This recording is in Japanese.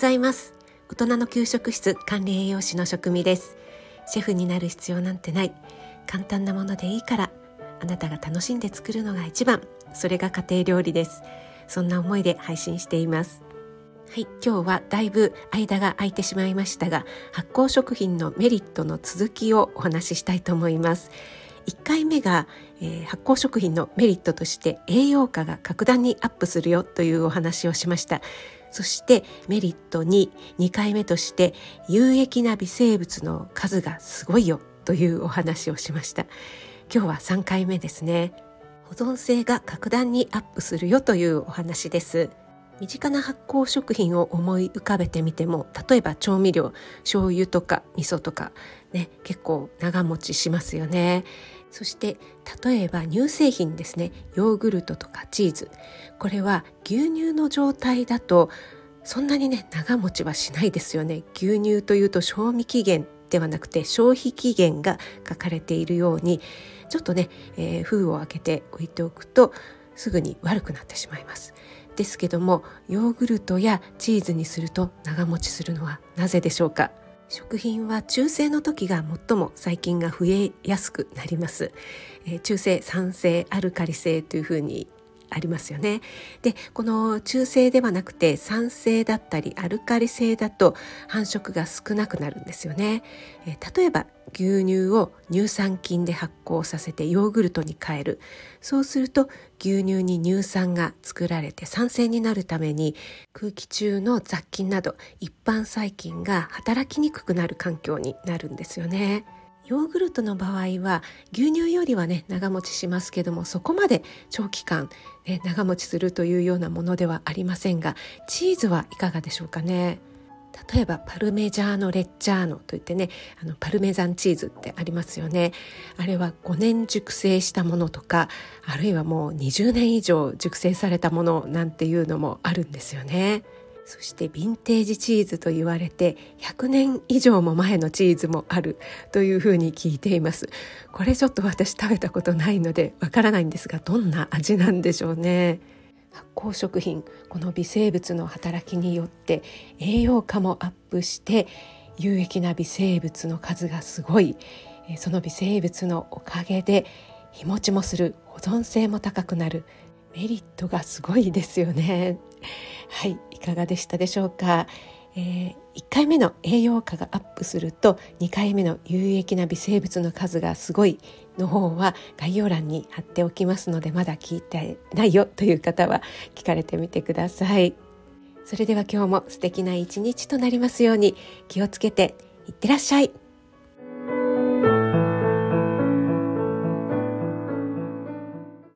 ざいます。大人の給食室管理栄養士の職味です。シェフになる必要なんてない。簡単なものでいいからあなたが楽しんで作るのが一番。それが家庭料理です。そんな思いで配信しています。はい今日はだいぶ間が空いてしまいましたが発酵食品のメリットの続きをお話ししたいと思います。1回目が、えー、発酵食品のメリットとして栄養価が格段にアップするよというお話をしました。そしてメリットに2回目として有益な微生物の数がすごいよというお話をしました。今日は3回目ですね。保存性が格段にアップするよというお話です。身近な発酵食品を思い浮かべてみても例えば調味料醤油とか味噌とかね結構長持ちしますよね。そして例えば乳製品ですね。ヨーグルトとかチーズ。これは牛乳の状態だとそんなにね長持ちはしないですよね。牛乳というと賞味期限ではなくて消費期限が書かれているようにちょっとね、えー、封を開けて置いておくとすぐに悪くなってしまいます。ですけどもヨーグルトやチーズにすると長持ちするのはなぜでしょうか？食品は中性の時が最も細菌が増えやすくなります、えー、中性酸性アルカリ性というふうにありますよね。でこの中性ではなくて酸性だったりアルカリ性だと繁殖が少なくなるんですよね。え例えば牛乳を乳酸菌で発酵させてヨーグルトに変えるそうすると牛乳に乳酸が作られて酸性になるために空気中の雑菌など一般細菌が働きにくくなる環境になるんですよね。ヨーグルトの場合は牛乳よりはね長持ちしますけどもそこまで長期間、ね、長持ちするというようなものではありませんがチーズはいかがでしょうかね例えばパルメジャーノ・レッジャーノといってねあのパルメザンチーズってありますよねあれは5年熟成したものとかあるいはもう20年以上熟成されたものなんていうのもあるんですよね。そしてヴィンテージチーズと言われて100年以上も前のチーズもあるというふうに聞いています。これちょっと私食べたことないのでわからないんですがどんな味なんでしょうね。発酵食品この微生物の働きによって栄養価もアップして有益な微生物の数がすごい。その微生物のおかげで日持ちもする保存性も高くなるメリットがすごいですよね。はいいかがでしたでしょうか、えー、1回目の栄養価がアップすると2回目の有益な微生物の数がすごいの方は概要欄に貼っておきますのでまだ聞いてないよという方は聞かれてみてください。それでは今日も素敵な一日となりますように気をつけていってらっしゃい。